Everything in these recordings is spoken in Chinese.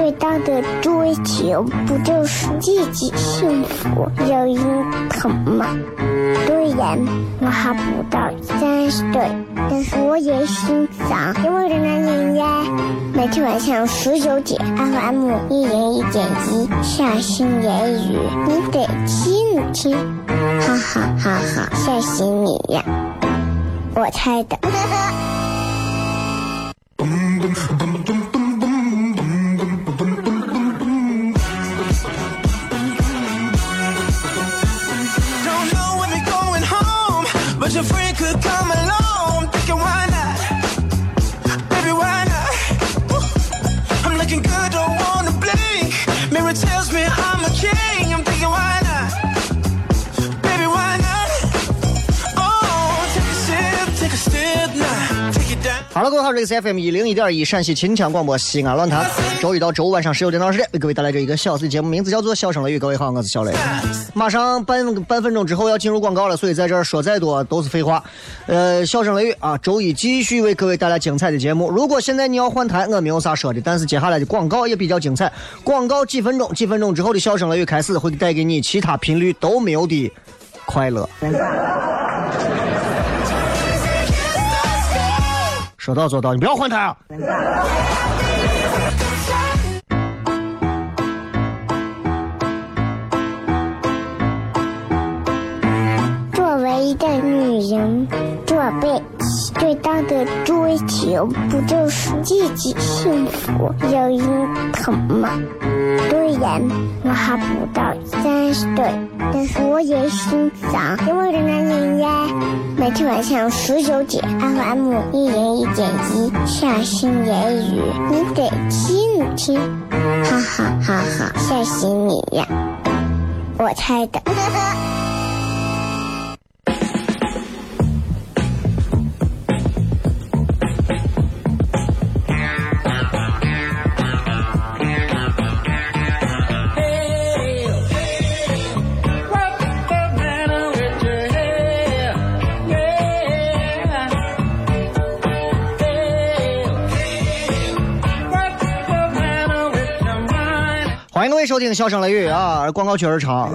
最大的追求不就是自己幸福、有人疼吗？虽然我还不到三十岁，但是我也心脏因为人男人呀。每天晚上十九点，FM 一零一点一，下心言语，你得听听，哈哈哈哈，吓死你呀！我猜的。哈喽，各位好，这里是 FM 一零一点一陕西秦腔广播西安论坛，周一到周五晚上十九点到二十点为各位带来这一个小时的节目，名字叫做《笑声雷雨》。各位好，我是小雷。马上半半分钟之后要进入广告了，所以在这儿说再多都是废话。呃，笑声雷雨啊，周一继续为各位带来精彩的节目。如果现在你要换台，我没有啥说的，但是接下来的广告也比较精彩。广告几分钟，几分钟之后的笑声雷雨开始会带给你其他频率都没有的快乐。说到做到，你不要换台啊！作为一个女人，这辈子最大的追求不就是自己幸福、有人疼吗？虽然我还不到三十岁，但是我也心脏因为人男人呀。每天晚上十九点，FM 一零一点一，下心言语，你得听听，哈哈哈哈，吓死你呀！我猜的。欢迎各位收听《笑声雷雨》啊，广告确实长。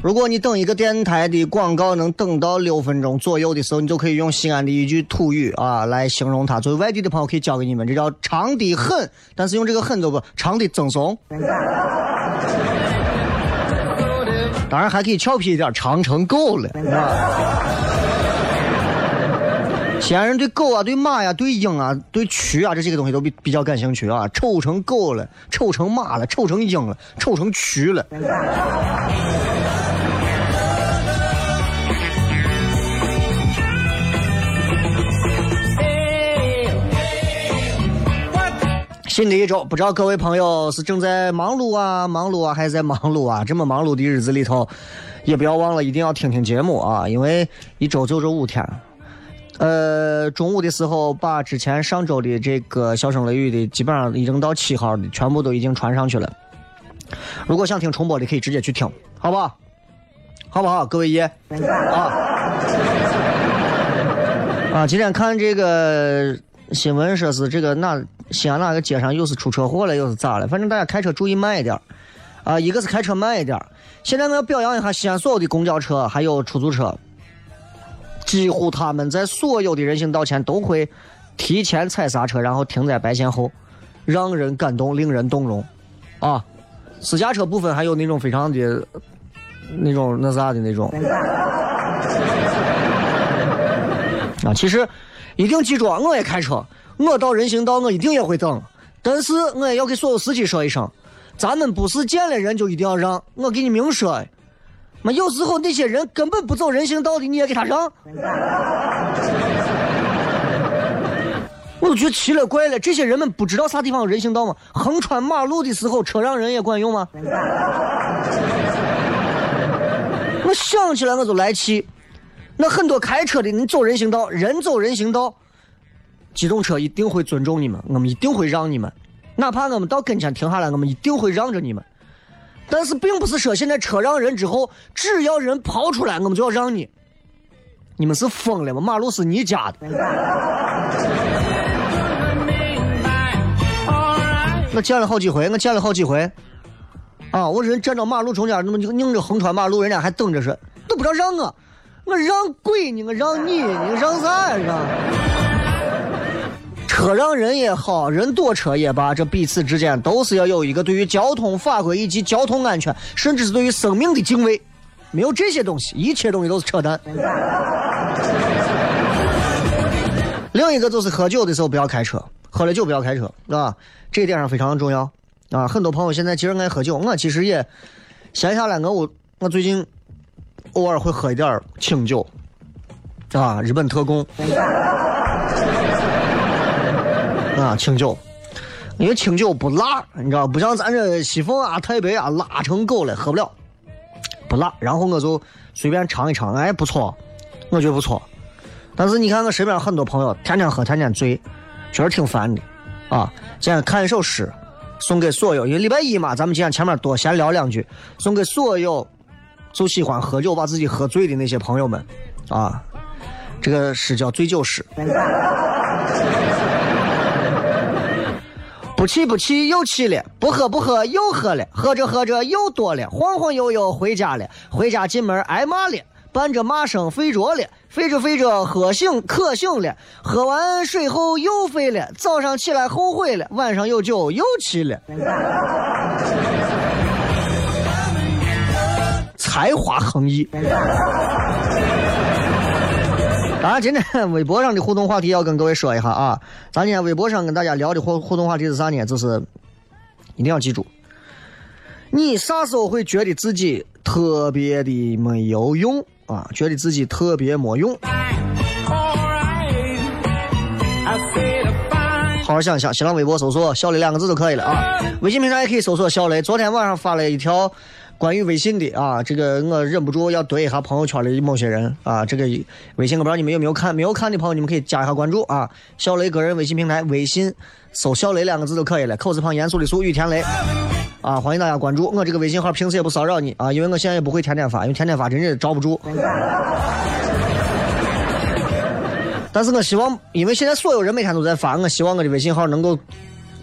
如果你等一个电台的广告能等到六分钟左右的时候，你就可以用西安的一句土语啊来形容它。作为外地的朋友可以教给你们，这叫长的很，但是用这个很就不长的赠送。当然还可以俏皮一点，长成狗了。西安人对狗啊、对马呀、对鹰啊、对蛆啊这些个东西都比比较感兴趣啊，丑成狗了，丑成马了，丑成鹰了，丑成蛆了。新的一周，不知道各位朋友是正在忙碌啊、忙碌啊，还是在忙碌啊？这么忙碌的日子里头，也不要忘了一定要听听节目啊，因为一周就这五天。呃，中午的时候把之前上周的这个笑声雷雨的，基本上已经到七号的，全部都已经传上去了。如果想听重播的，可以直接去听，好不好？好不好？各位爷啊啊！今天看这个新闻，说是这个哪西安哪个街上又是出车祸了，又是咋了？反正大家开车注意慢一点啊！一个是开车慢一点。现在我要表扬一下西安所有的公交车还有出租车。几乎他们在所有的人行道前都会提前踩刹车，然后停在白线后，让人感动，令人动容。啊，私家车部分还有那种非常的那种那啥的那种，啊，其实一定记住啊，我也开车，我到人行道我一定也会等，但是我也要给所有司机说一声，咱们不是见了人就一定要让，我给你明说。妈，有时候那些人根本不走人行道的，你也给他让。我都觉得奇了怪了，这些人们不知道啥地方有人行道吗？横穿马路的时候，车让人也管用吗？我想起来我就来气。那很多开车的，你走人行道，人走人行道，机动车一定会尊重你们，我们一定会让你们，哪怕我们到跟前停下来，我们一定会让着你们。但是并不是说现在车让人之后，只要人跑出来，我们就要让你。你们是疯了吗？马路是你家的。我见了好几回，我见了好几回。啊，我人站到马路中间，那么就拧着横穿马路，人家还等着说，都不知道让我。我让鬼呢，我让你，你让啥呀？让？车让人也好，人躲车也罢，这彼此之间都是要有一个对于交通法规以及交通安全，甚至是对于生命的敬畏。没有这些东西，一切东西都是扯淡。另一个就是喝酒的时候不要开车，喝了酒不要开车，啊，这一点上非常重要。啊，很多朋友现在其实爱喝酒，我其实也闲下来，我我我最近。偶尔会喝一点清酒，啊，日本特供，啊，清酒，因为清酒不辣，你知道，不像咱这西凤啊、太白啊，辣成狗了，喝不了，不辣。然后我就随便尝一尝，哎，不错，我觉得不错。但是你看我身边很多朋友，天天喝，天天醉，确实挺烦的，啊。今天看一首诗，送给所有，因为礼拜一嘛，咱们今天前面多闲聊两句，送给所有。就喜欢喝酒把自己喝醉的那些朋友们，啊，这个诗叫醉酒诗。不气不气又气了，不喝不喝又喝了，喝着喝着又多了，晃晃悠悠回家了，回家进门挨骂了，伴着骂声睡着了，睡着睡着喝醒渴醒了，喝完水后又睡了，早上起来后悔了，晚上有酒又气了。才华横溢。啊，今天 微博上的互动话题要跟各位说一下啊。咱今天微博上跟大家聊的互互动话题是啥呢？就是一定要记住，你啥时候会觉得自己特别的没有用啊？觉得自己特别没用？好好想想，新浪微博搜索“小雷”两个字就可以了啊。微信平台也可以搜索“小雷”。昨天晚上发了一条。关于微信的啊，这个我忍不住要怼一下朋友圈里某些人啊。这个微信我不知道你们有没有看，没有看的朋友你们可以加一下关注啊。小雷个人微信平台，微信搜“小雷”两个字就可以了，口字旁严肃的肃，雨田雷啊，欢迎大家关注我这个微信号，平时也不骚扰你啊，因为我现在也不会天天发，因为天天发真是招不住。但是我希望，因为现在所有人每天都在发，我希望我的微信号能够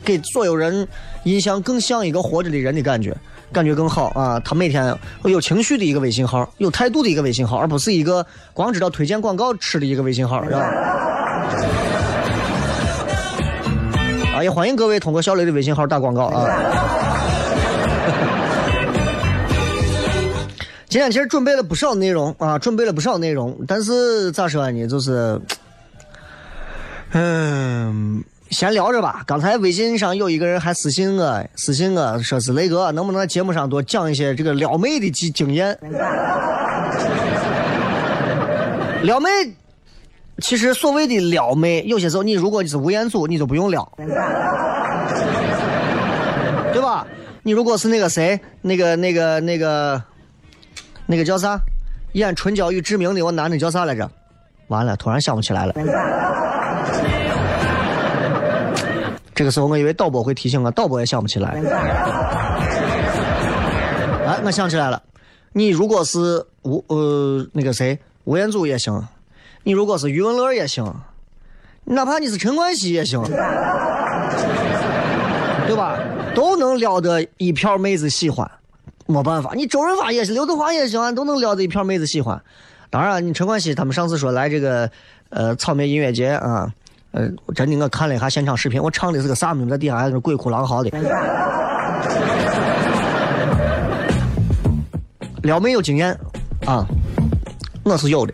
给所有人印象更像一个活着的人的感觉。感觉更好啊！他每天有情绪的一个微信号，有态度的一个微信号，而不是一个光知道推荐广告吃的一个微信号，是吧？啊，也欢迎各位通过小雷的微信号打广告啊！今天其实准备了不少内容啊，准备了不少内容，但是咋说呢？就是，嗯。闲聊着吧。刚才微信上有一个人还私信我，私信我说是雷哥，能不能在节目上多讲一些这个撩妹的经经验？撩妹，其实所谓的撩妹，有些时候你如果是吴彦祖，你就不用撩，对吧？你如果是那个谁，那个那个那个那个叫啥，演《春娇与志明》的我男的叫啥来着？完了，突然想不起来了。这个时候，我以为导播会提醒我，导播也想不起来。哎，我想起来了，你如果是吴呃那个谁吴彦祖也行，你如果是余文乐也行，哪怕你是陈冠希也行，对吧？都能撩得一票妹子喜欢，没办法。你周润发也行，刘德华也行，都能撩得一票妹子喜欢。当然，你陈冠希他们上次说来这个呃草莓音乐节啊。呃，真的，我看了一下现场视频，我唱的是个啥名字？底下还是鬼哭狼嚎的。撩妹有经验啊，我是有的。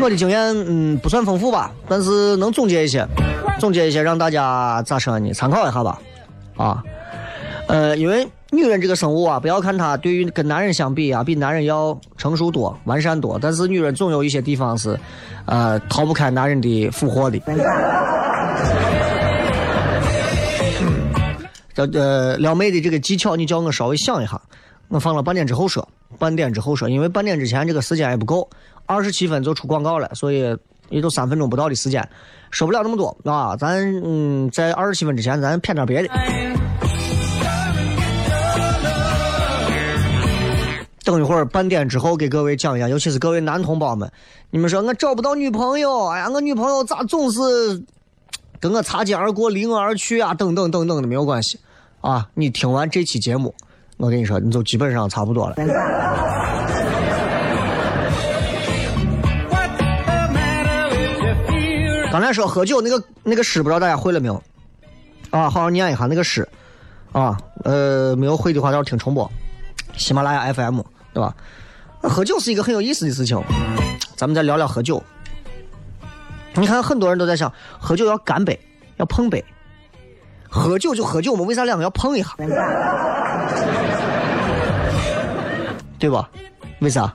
我的经验嗯不算丰富吧，但是能总结一些，总结一些让大家咋说呢？参考一下吧。啊，呃，因为女人这个生物啊，不要看她对于跟男人相比啊，比男人要成熟多、完善多，但是女人总有一些地方是，呃，逃不开男人的俘获的。这呃撩妹的这个技巧，你叫我稍微想一下，我放了半点之后说，半点之后说，因为半点之前这个时间也不够，二十七分就出广告了，所以也就三分钟不到的时间，说不了那么多啊，咱嗯在二十七分之前咱骗点别的。等一会儿半点之后给各位讲一下，尤其是各位男同胞们，你们说我找不到女朋友，哎呀，我女朋友咋总是跟我擦肩而过、离我而去啊？等等等等的没有关系啊！你听完这期节目，我跟你说，你就基本上差不多了。刚才说喝酒那个那个诗，不知道大家会了没有？啊，好好念一下那个诗啊。呃，没有会的话，到时候听重播。喜马拉雅 FM 对吧？喝酒是一个很有意思的事情，咱们再聊聊喝酒。你看，很多人都在想，喝酒要干杯，要碰杯。喝酒就喝酒嘛，为啥两个要碰一下？对吧？为啥？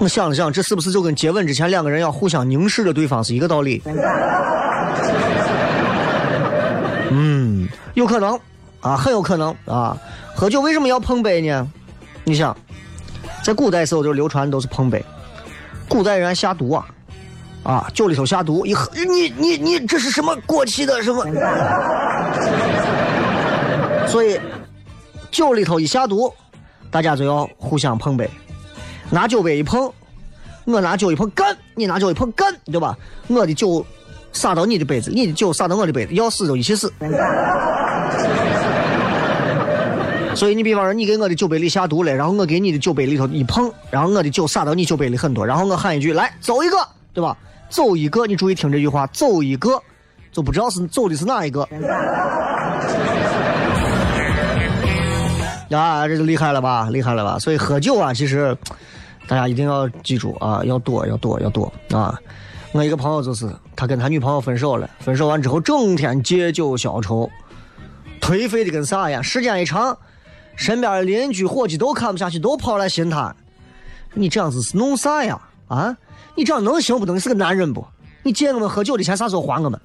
我想了想，这是不是就跟接吻之前两个人要互相凝视着对方是一个道理？嗯，有可能啊，很有可能啊。喝酒为什么要碰杯呢？你想，在古代时候就流传都是碰杯，古代人下毒啊，啊，酒里头下毒，一喝，你你你这是什么过期的什么？所以酒里头一下毒，大家就要互相碰杯，拿酒杯一碰，我拿酒一碰干，你拿酒一碰干，对吧？我的酒洒到你的杯子，你的酒洒到我的杯子，要死就一起死。所以你比方说，你给我的酒杯里下毒了，然后我给你的酒杯里头一碰，然后我的酒洒到你酒杯里很多，然后我喊一句来走一个，对吧？走一个，你注意听这句话，走一个，就不知道是走的是哪一个。啊，这就厉害了吧，厉害了吧？所以喝酒啊，其实大家一定要记住啊，要多，要多，要多啊！我一个朋友就是，他跟他女朋友分手了，分手完之后整天借酒消愁，颓废的跟啥一样，时间一长。身边的邻居伙计都看不下去，都跑来寻他。你这样子是弄啥呀？啊，你这样能行不能？你是个男人不？你借我们喝酒的钱啥时候还我们？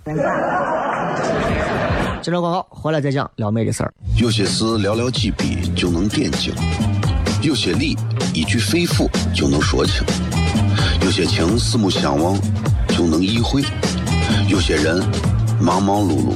接着广告，回来再讲撩妹的事儿。有些事寥寥几笔就能点睛，有些理一句肺腑就能说清，有些情四目相望就能意会，有些人忙忙碌碌。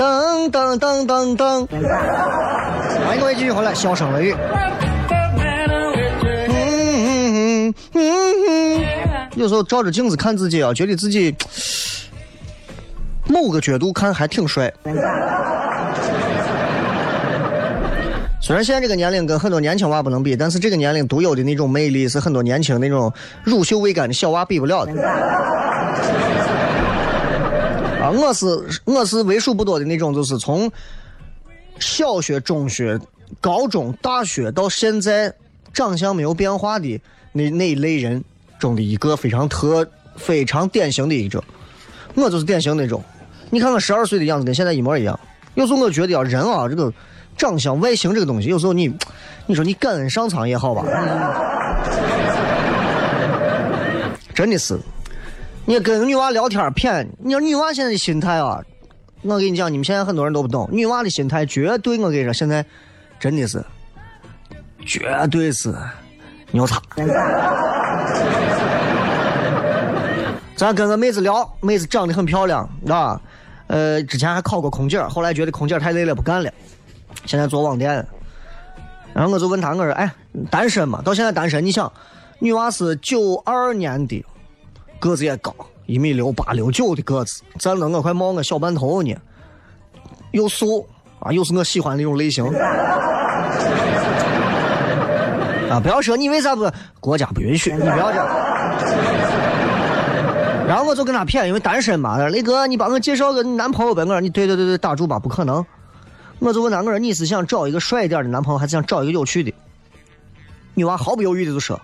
噔噔噔噔噔！欢迎各位继续回来，笑声雷雨。有时候照着镜子看自己啊，觉得自己某个角度看还挺帅。虽然现在这个年龄跟很多年轻娃不能比，但是这个年龄独有的那种魅力是很多年轻那种乳臭未干的小娃比不了的。我是我是为数不多的那种，就是从小学、中学、高中、大学到现在长相没有变化的那那一类人中的一个非常特非常典型的一种，我就是典型那种。你看看十二岁的样子跟现在一模一样。有时候我觉得啊，人啊，这个长相外形这个东西，有时候你，你说你感恩上苍也好吧，真的是。你跟女娃聊天骗，你说女娃现在的心态啊，我跟你讲，你们现在很多人都不懂，女娃的心态绝对，我跟你说，现在真的是，绝对是牛叉。咱跟个妹子聊，妹子长得很漂亮，啊，呃，之前还考过空姐，后来觉得空姐太累了，不干了，现在做网店。然后我就问她，我说，哎，单身嘛？到现在单身？你想，女娃是九二年的。个子也高，一米六八六九的个子，站了我快冒我小半头呢，又瘦啊，又是我喜欢那种类型。啊，不要说你为啥不？国家不允许，你不要这样。然后我就跟他谝，因为单身嘛，雷哥，你帮我介绍个男朋友呗。我说你对对对对，打住吧，不可能。我就问他，我说你是想找一个帅一点的男朋友，还是想找一个有趣的？女娃毫不犹豫的就说，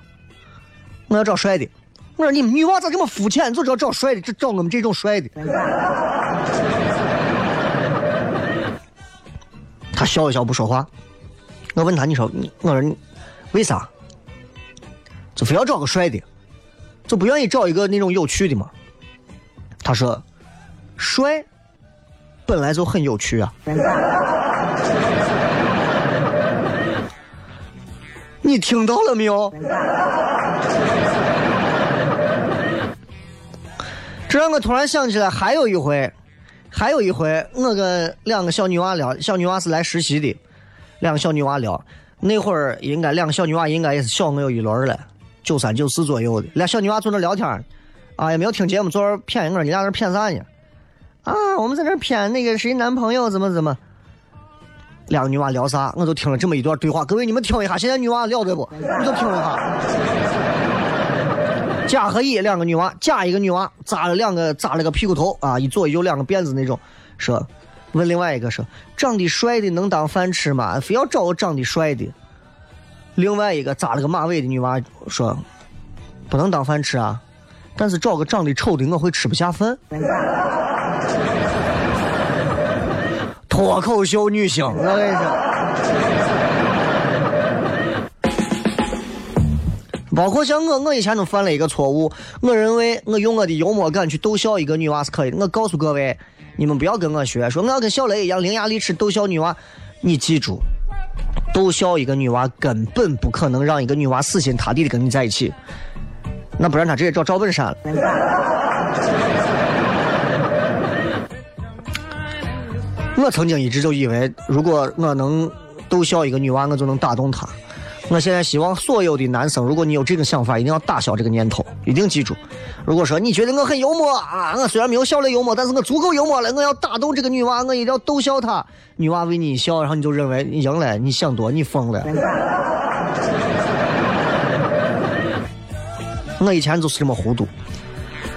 我要找帅的。我说你们女娃咋这么肤浅？就知道找帅的，就找我们这种帅的。他笑一笑不说话。我问他，你说，我说为啥？就非要找个帅的，就不愿意找一个那种有趣的吗？他说，帅本来就很有趣啊。你听到了没有？这让我突然想起来，还有一回，还有一回，我跟两个小女娃聊，小女娃是来实习的，两个小女娃聊，那会儿应该两个小女娃应该也是小我有一轮了，九三九四左右的，俩小女娃坐那聊天，啊也没有听节目，坐那谝，我说你俩在谝啥呢？啊，我们在这谝那个谁男朋友怎么怎么，两个女娃聊啥，我都听了这么一段对话，各位你们听一下，现在女娃聊的不？你都听一下。甲和乙两个女娃，甲一个女娃扎了两个扎了个屁股头啊，一左一右两个辫子那种，说，问另外一个说，长得帅的能当饭吃吗？非要找个长得帅的。另外一个扎了个马尾的女娃说，不能当饭吃啊，但是找个长得丑的我会吃不下饭。脱口秀女星，我跟你说。包括像我，我以前都犯了一个错误。我认为我用我的幽默感去逗笑一个女娃是可以。我告诉各位，你们不要跟我学，说我要跟小雷一样伶牙俐齿逗笑女娃。你记住，逗笑一个女娃根本不可能让一个女娃死心塌地的跟你在一起。那不然她直接找赵本山了。我曾经一直就以为，如果我能逗笑一个女娃，我就能打动她。我现在希望所有的男生，如果你有这个想法，一定要打消这个念头，一定记住。如果说你觉得我很幽默啊，我虽然没有小雷幽默，但是我足够幽默了，我要打动这个女娃，我一定要逗笑她。女娃为你一笑，然后你就认为你赢了，你想多，你疯了。我以前就是这么糊涂，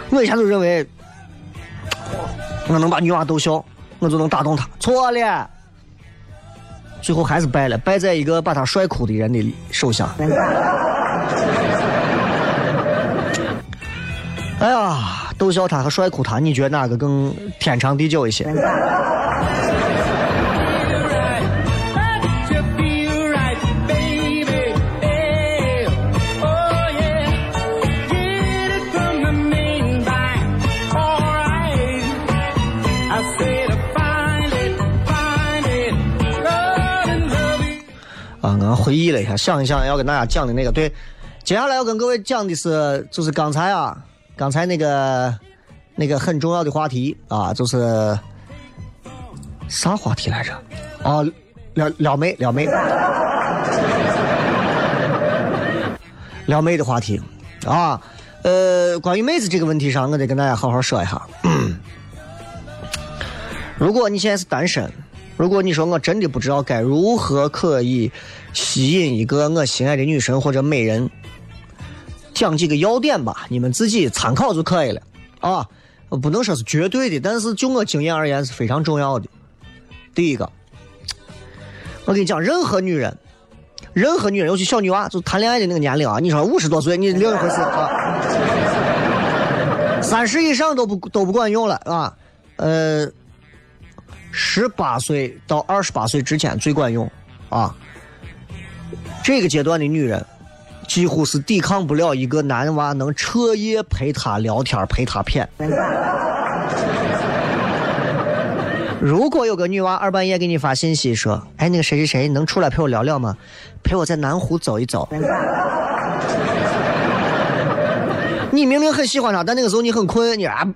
我以前就认为我能把女娃逗笑，我就能打动她，错了。最后还是败了，败在一个把他帅哭的人的手下。哎呀，逗笑他和帅哭他，你觉得哪个更天长地久一些？回忆了一下，想一想要跟大家讲的那个，对，接下来要跟各位讲的是，就是刚才啊，刚才那个那个很重要的话题啊，就是啥话题来着？啊，撩撩妹，撩妹，撩妹 的话题啊，呃，关于妹子这个问题上，我得跟大家好好说一下。如果你现在是单身。如果你说我真的不知道该如何可以吸引一个我心爱的女神或者美人，讲几个要点吧，你们自己参考就可以了啊，不能说是绝对的，但是就我经验而言是非常重要的。第一个，我跟你讲，任何女人，任何女人，尤其小女娃，就谈恋爱的那个年龄啊，你说五十多岁，你另一回事啊。三十以上都不都不管用了啊，呃，十八岁到二十八岁之间最管用啊。这个阶段的女人，几乎是抵抗不了一个男娃能彻夜陪她聊天、陪她谝。如果有个女娃二半夜给你发信息说：“哎，那个谁谁谁能出来陪我聊聊吗？陪我在南湖走一走。”你明明很喜欢他，但那个时候你很困，你啊，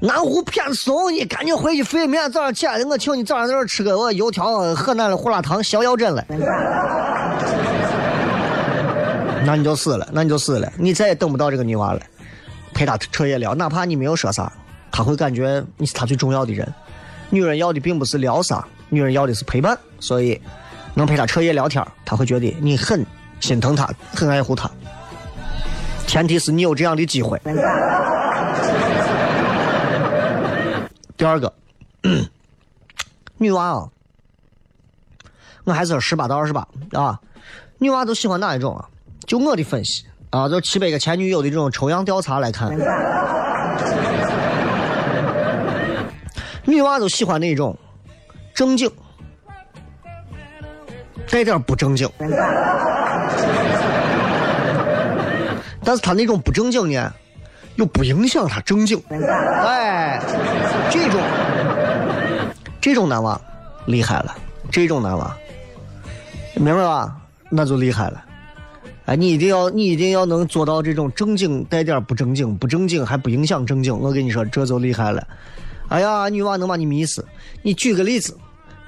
南湖偏怂，你赶紧回去睡。明天早上起来，我请你早上在这吃个我油条，河南的胡辣汤，逍遥针 了。那你就死了，那你就死了，你再也等不到这个女娃了，陪她彻夜聊，哪怕你没有说啥，她会感觉你是她最重要的人。女人要的并不是聊啥，女人要的是陪伴，所以能陪她彻夜聊天，她会觉得你很心疼她，很爱护她。前提是你有这样的机会。第二个，女娃啊，我还是说十八到二十八啊，女娃都喜欢哪一种啊？就我的分析啊，就七百个前女友的这种抽样调查来看，女娃都喜欢那种正经，带点不正经。但是他那种不正经呢，又不影响他正经。哎，这种这种男娃厉害了，这种男娃，明白吧？那就厉害了。哎，你一定要，你一定要能做到这种正经带点不正经，不正经还不影响正经。我跟你说，这就厉害了。哎呀，女娃能把你迷死。你举个例子，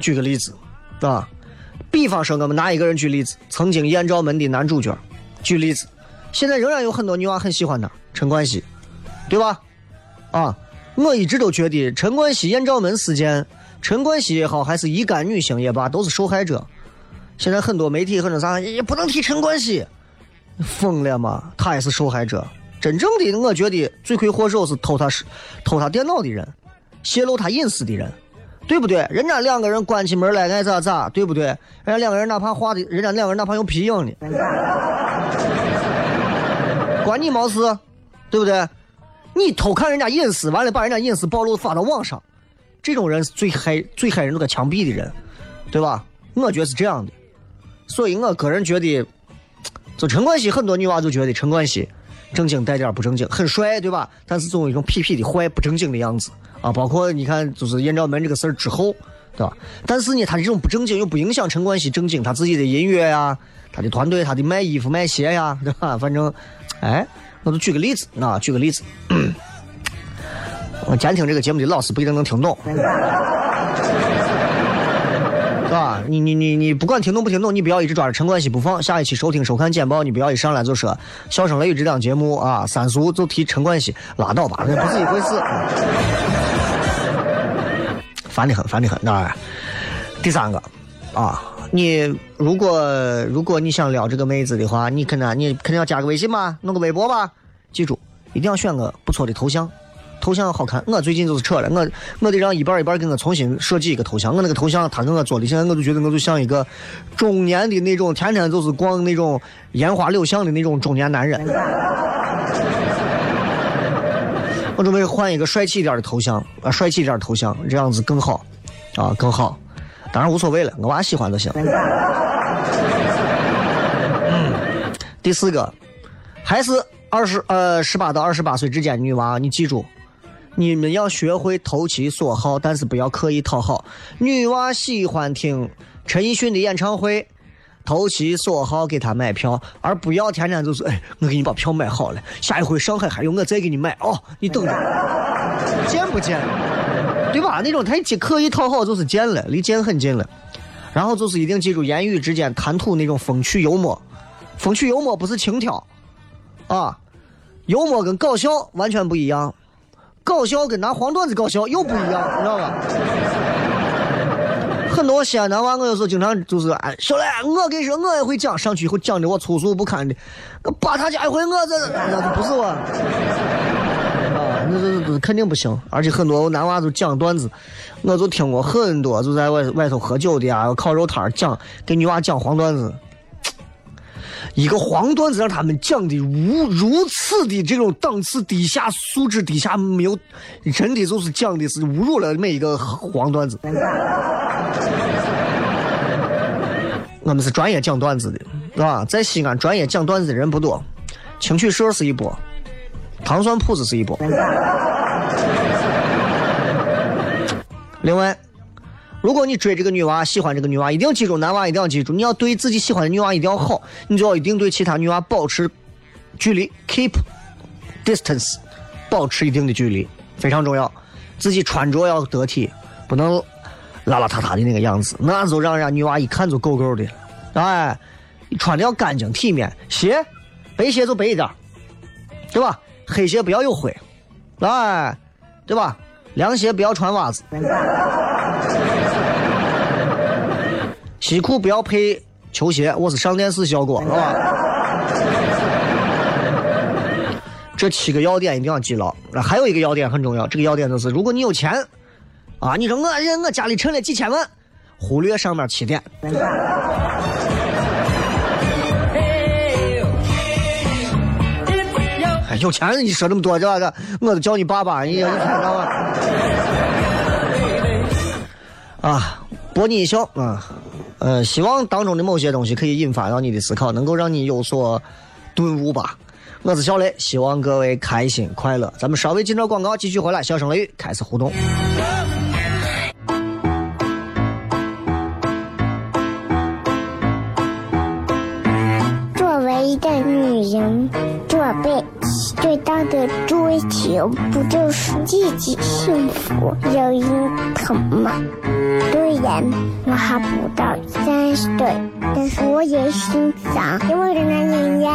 举个例子，啊，比方说我们拿一个人举例子，曾经《艳照门》的男主角，举例子。现在仍然有很多女娃很喜欢他，陈冠希，对吧？啊，我一直都觉得陈冠希艳照门事件，陈冠希也好，还是一干女星也罢，都是受害者。现在很多媒体很多啥也不能提陈冠希，疯了吗？他也是受害者。真正的，我觉得罪魁祸首是偷他偷他电脑的人，泄露他隐私的人，对不对？人家两个人关起门来爱咋咋，对不对？人家两个人哪怕画的，人家两个人哪怕有皮影呢。关你毛事，对不对？你偷看人家隐私，完了把人家隐私暴露发到网上，这种人是最害最害人那个枪毙的人，对吧？我觉得是这样的，所以我个人觉得，就陈冠希很多女娃就觉得陈冠希正经带点不正经，很帅，对吧？但是总有一种痞痞的坏不正经的样子啊。包括你看，就是艳照门这个事儿之后，对吧？但是呢，他这种不正经又不影响陈冠希正经他自己的音乐呀，他的团队，他的卖衣服卖鞋呀，对吧？反正。哎，我就举个例子啊，举个例子。我监听这个节目的老师不一定能听懂，是吧？你你你你不管听懂不听懂，你不要一直抓着陈冠希不放。下一期收听收看简报，你不要一上来就说《笑声雷雨》这档节目啊，三俗就提陈冠希，拉倒吧，那不是一回事。烦的很，烦的很。那第三个啊。你如果如果你想撩这个妹子的话，你肯定你肯定要加个微信吧，弄个微博吧。记住，一定要选个不错的头像，头像好看。我最近就是扯了，我我得让一半一半给我重新设计一个头像。我那个头像他给我做的，现在我就觉得我就像一个中年的那种，天天就是逛那种烟花柳巷的那种中年男人。我准备换一个帅气一点的头像啊，帅气一点的头像，这样子更好啊，更好。当然无所谓了，我娃喜欢就行。嗯，第四个，还是二十呃十八到二十八岁之间女娃，你记住，你们要学会投其所好，但是不要刻意讨好。女娃喜欢听陈奕迅的演唱会，投其所好给她买票，而不要天天就是哎，我给你把票买好了，下一回上海还有我再给你买哦，你等着，见不见？对吧？那种太刻意讨好就是贱了，离贱很近了。然后就是一定记住言语之间谈吐那种风趣幽默，风趣幽默不是轻佻啊，幽默跟搞笑完全不一样，搞笑跟拿黄段子搞笑又不一样，你知道吧？很多西安男娃，我有时候经常就是哎，小磊，我跟你说，我也会讲，上去以后讲的我粗俗不堪的，我把他家一回，我这那不是我。那这这肯定不行，而且很多男娃都讲段子，我就听过很多，就在外外头喝酒的啊，烤肉摊讲给女娃讲黄段子。一个黄段子让他们讲的如如此的这种档次低下、素质低下，没有真的就是讲的是侮辱了每一个黄段子。我们是专业讲段子的，是吧？在西安专业讲段子的人不多，青曲社是一波，糖蒜铺子是一波。另外，如果你追这个女娃，喜欢这个女娃，一定记住，男娃一定要记住，你要对自己喜欢的女娃一定要好，你就要一定对其他女娃保持距离，keep distance，保持一定的距离，非常重要。自己穿着要得体，不能邋邋遢遢的那个样子，那就让人家女娃一看就够够的。哎，穿的要干净体面，鞋，白鞋就白一点，对吧？黑鞋不要有灰，哎，对吧？凉鞋不要穿袜子，西裤不要配球鞋。我是上电视效果，是吧？这七个要点一定要记牢。还有一个要点很重要，这个要点就是：如果你有钱，啊，你说我我家里存了几千万，忽略上面七点。有钱你说这么多，这个我都叫你爸爸，你你看到吗啊，博你一笑啊，呃，希望当中的某些东西可以引发到你的思考，能够让你有所顿悟吧。我是小雷，希望各位开心快乐。咱们稍微进着广告，继续回来，笑声雷雨开始互动。追求不就是自己幸福、有人疼吗？虽然我还不到三十岁，但是我也心脏因为的男人呀。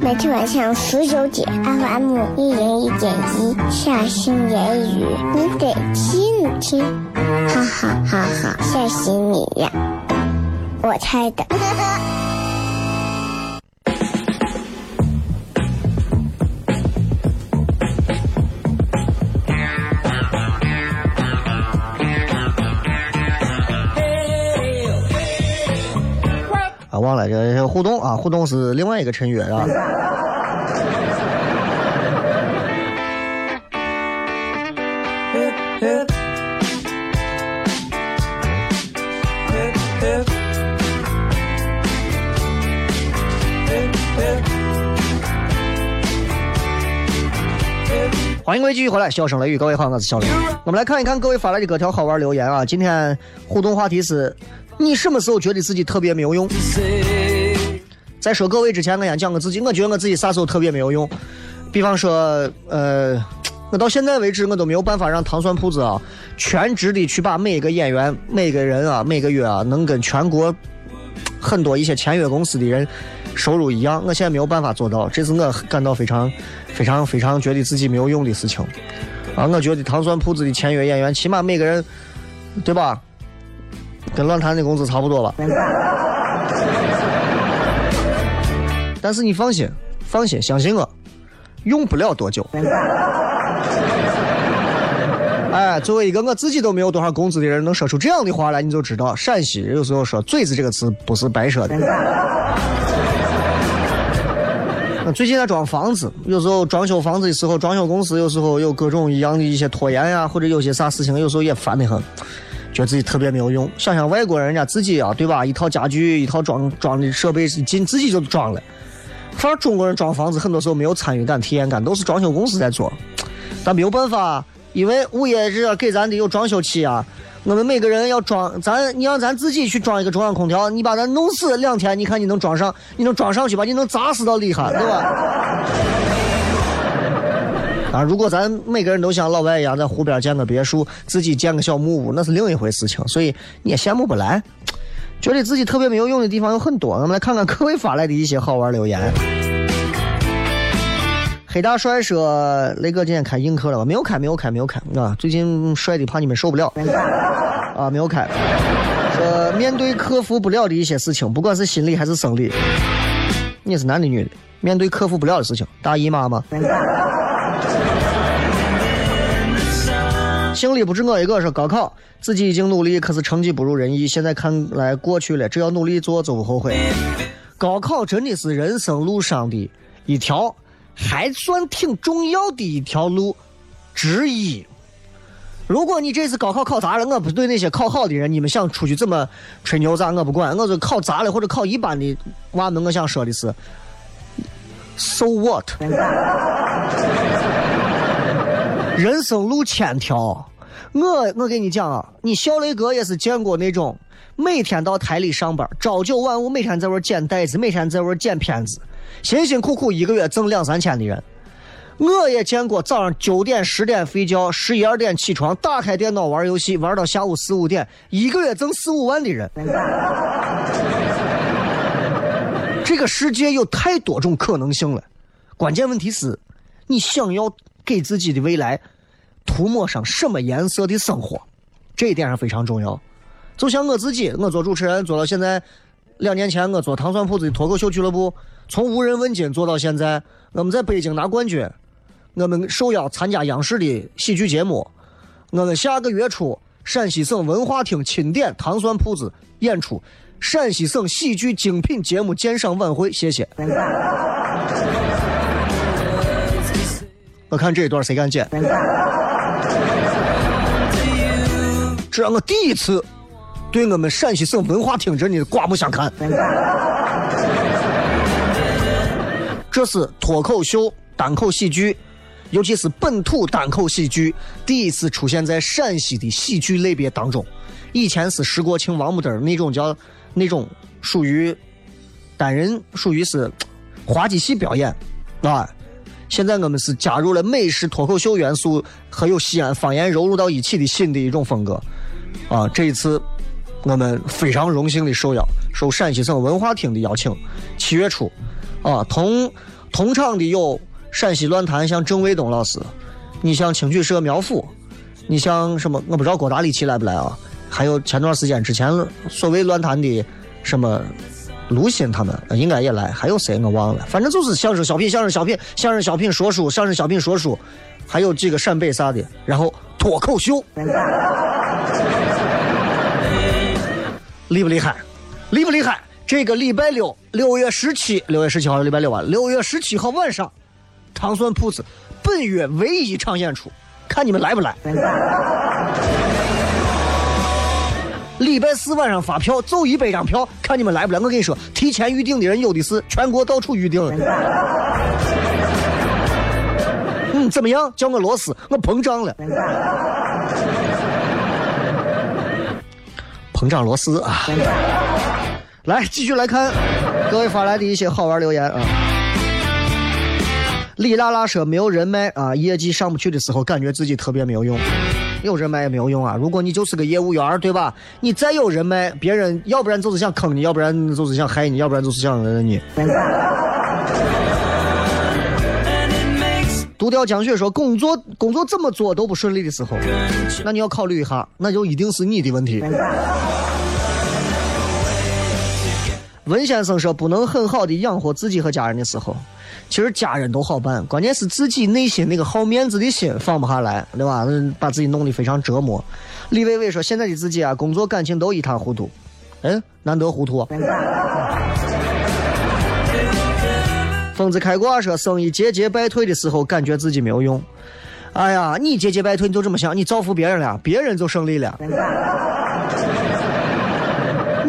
每天晚上十九点，FM 一人一点一，下心言语，你得听听，哈哈哈哈，吓死你呀！我猜的。忘了这互动啊，互动是另外一个成员啊。欢迎各位继续回来，笑声雷雨，各位好，我是小雷。我们来看一看各位发来的各条好玩留言啊。今天互动话题是。你什么时候觉得自己特别没有用？在说各位之前，我先讲我自己。我觉得我自己啥时候特别没有用？比方说，呃，我到现在为止，我都没有办法让糖蒜铺子啊，全职的去把每一个演员、每个人啊，每个月啊，能跟全国很多一些签约公司的人收入一样。我现在没有办法做到，这是我感到非常、非常、非常觉得自己没有用的事情。啊，我觉得糖蒜铺子的签约演员，起码每个人，对吧？跟乱谈的工资差不多吧，但是你放心，放心，相信我，用不了多久。哎，作为一个我自己都没有多少工资的人，能说出这样的话来，你就知道陕西有时候说“嘴子”这个词不是白说的。最近在装房子，有时候装修房子的时候，装修公司有时候有各种一样的一些拖延呀，或者有些啥事情，有时候也烦得很。觉得自己特别没有用，想想外国人，家自己啊，对吧？一套家具，一套装装的设备是进自己就装了。反正中国人装房子，很多时候没有参与感、体验感，都是装修公司在做。但没有办法，因为物业是给咱的有装修期啊。我们每个人要装，咱你让咱自己去装一个中央空调，你把咱弄死两天，你看你能装上？你能装上去吧？你能砸死到厉害，对吧？啊！如果咱每个人都像老外一样在湖边建个别墅，自己建个小木屋，那是另一回事情。所以你也羡慕不来，觉得自己特别没有用的地方有很多。我们来看看各位发来的一些好玩留言。黑大帅说：“雷哥今天开映客了吧？没有开，没有开，没有开啊！最近帅的怕你们受不了啊！没有开。说面对克服不了的一些事情，不管是心理还是生理，你是男的女的？面对克服不了的事情，大姨妈吗？”心里不止我一个，说高考自己已经努力，可是成绩不如人意。现在看来过去了，只要努力做就不后悔。高考真的是人生路上的一条还算挺重要的一条路之一。如果你这次高考考砸了，我不对那些考好的人，你们想出去怎么吹牛咋我不管，我就考砸了或者考一般的娃们，我想说的是，so what？人生路千条，我我跟你讲啊，你小雷哥也是见过那种每天到台里上班，朝九晚五，每天在玩捡袋子，每天在玩捡片子，辛辛苦苦一个月挣两三千的人。我也见过早上九点十点睡觉，十一二点起床，打开电脑玩游戏，玩到下午四五点，一个月挣四五万的人。这个世界有太多种可能性了，关键问题是，你想要给自己的未来涂抹上什么颜色的生活，这一点上非常重要。就像我自己，我做主持人做到现在，两年前我做糖蒜铺子的脱口秀俱乐部，从无人问津做到现在，我们在北京拿冠军。我们受邀参加央视的喜剧节目，我们下个月初陕西省文化厅钦点糖蒜铺子演出陕西省喜剧精品节目鉴赏晚会，谢谢。我看这一段谁敢剪？这让我第一次对我们陕西省文化厅真的刮目相看。这是脱口秀单口喜剧。尤其是本土单口喜剧第一次出现在陕西的喜剧类别当中，以前是石国庆、王木登那种叫那种属于单人，属于是滑稽戏表演，啊，现在我们是加入了美式脱口秀元素和有西安方言融入到一起的新的一种风格，啊，这一次我们非常荣幸的受邀，受陕西省文化厅的邀请，七月初，啊，同同场的有。陕西乱坛像郑卫东老师，你像青曲社苗阜，你像什么？我不知道郭大力奇来不来啊？还有前段时间之前所谓乱坛的什么卢鑫他们应该也来，还有谁我忘了。反正就是相声小品、相声小品、相声小品说书、相声小品说书，还有几个陕北啥的，然后脱口秀，厉不厉害？厉不厉害？这个礼拜六，六月十七，六月十七号礼拜六啊，六月十七号晚上。糖蒜铺子本月唯一一场演出，看你们来不来。礼拜四晚上发票，走一百张票，看你们来不来。我跟你说，提前预定的人有的是，全国到处预定。嗯，怎么样？叫我螺丝，我膨胀了。膨胀螺丝啊！来，继续来看各位发来的一些好玩留言啊。李娜娜说：“没有人脉啊，业绩上不去的时候，感觉自己特别没有用。有人脉也没有用啊。如果你就是个业务员，对吧？你再有人脉，别人要不然就是想坑你，要不然就是想害你，要不然就是想讹你。”独钓江雪说：“工作工作怎么做都不顺利的时候，那你要考虑一下，那就一定是你的问题。”文先生说：“不能很好的养活自己和家人的时候。”其实家人都好办，关键是自己内心那个好面子的心放不下来，对吧？把自己弄得非常折磨。李伟伟说：“现在的自己啊，工作感情都一塌糊涂。”嗯，难得糊涂。疯子开挂说：“生意节节败退的时候，感觉自己没有用。”哎呀，你节节败退，你就这么想？你造福别人了，别人就胜利了。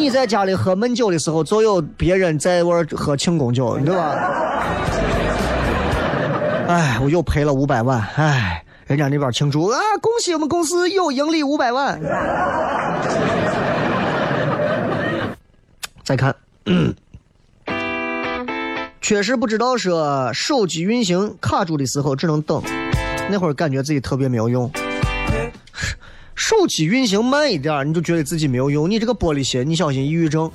你在家里喝闷酒的时候，总有别人在玩喝庆功酒，对吧？哎，我又赔了五百万，哎，人家那边庆祝啊，恭喜我们公司又盈利五百万。再看，确实不知道说手机运行卡住的时候只能等，那会儿感觉自己特别没有用。手机运行慢一点，你就觉得自己没有用，你这个玻璃心，你小心抑郁症。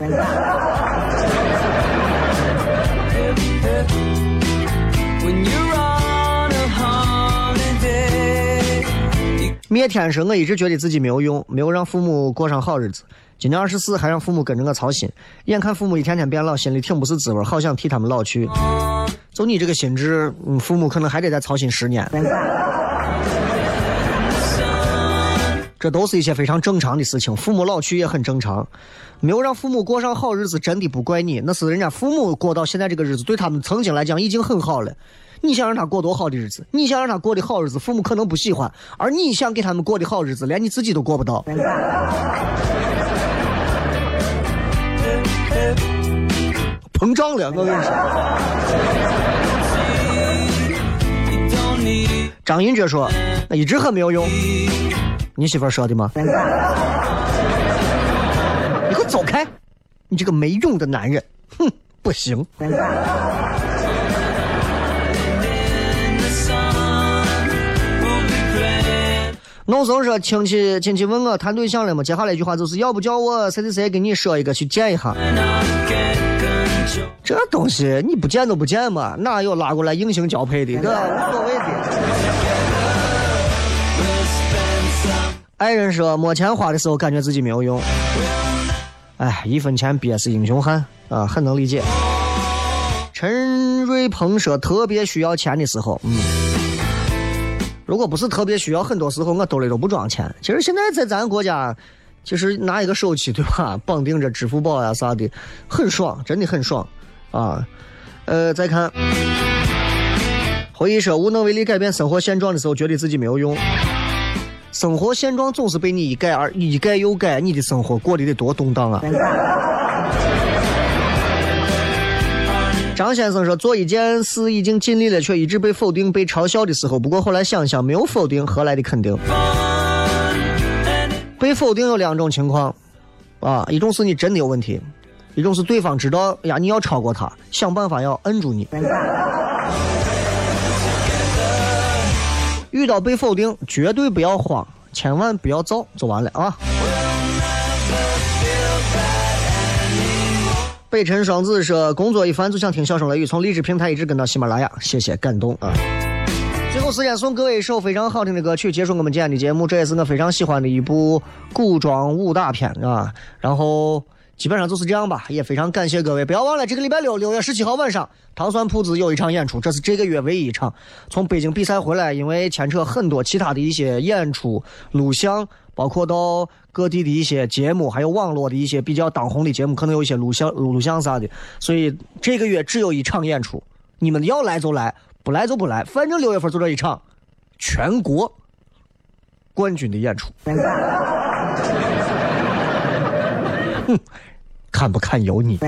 灭天说，我一直觉得自己没有用，没有让父母过上好日子。今年二十四，还让父母跟着我操心，眼看父母一天天变老，心里挺不是滋味，好想替他们老去。就你这个心智，父母可能还得再操心十年。这都是一些非常正常的事情。父母老去也很正常，没有让父母过上好日子，真的不怪你，那是人家父母过到现在这个日子，对他们曾经来讲已经很好了。你想让他过多好的日子？你想让他过的好日子，父母可能不喜欢；而你想给他们过的好日子，连你自己都过不到。膨胀了，我跟你说。张云哲说：“那一直很没有用。”你媳妇说的吗？你给我走开！你这个没用的男人，哼，不行。弄怂说亲戚亲戚问我谈对象了吗？接下来一句话就是要不叫我谁谁谁给你说一个去见一下。这东西你不见都不见嘛，哪有拉过来硬性交配的？这无所谓的。爱人说没钱花的时候感觉自己没有用。哎，一分钱憋死英雄汉啊，很能理解。陈瑞鹏说特别需要钱的时候，嗯。如果不是特别需要，很多时候我兜里都不装钱。其实现在在咱国家，其实拿一个手机对吧，绑定着支付宝呀啥的，很爽，真的很爽啊。呃，再看，回忆说无能为力改变生活现状的时候，觉得自己没有用。生活现状总是被你一改而一改又改，你的生活过得得多动荡啊。张先生说：“做一件事已经尽力了，却一直被否定、被嘲笑的时候。不过后来想想，没有否定，何来的肯定？被否定有两种情况，啊，一种是你真的有问题，一种是对方知道呀，你要超过他，想办法要摁住你。遇到被否定，绝对不要慌，千万不要躁，就完了啊。”北辰双子说：“工作一烦就想听小声雷雨，从荔枝平台一直跟到喜马拉雅，谢谢感动啊！”最后时间送各位一首非常好听的歌曲，结束我们今天的节目。这也是我非常喜欢的一部古装武打片啊。然后基本上就是这样吧，也非常感谢各位。不要忘了，这个礼拜六六月十七号晚上，糖蒜铺子有一场演出，这是这个月唯一一场。从北京比赛回来，因为牵扯很多其他的一些演出录像。包括到各地的一些节目，还有网络的一些比较当红的节目，可能有一些录像、录录像啥的。所以这个月只有一场演出，你们要来就来，不来就不来，反正六月份就这一场，全国冠军的演出。哼，看不看由你。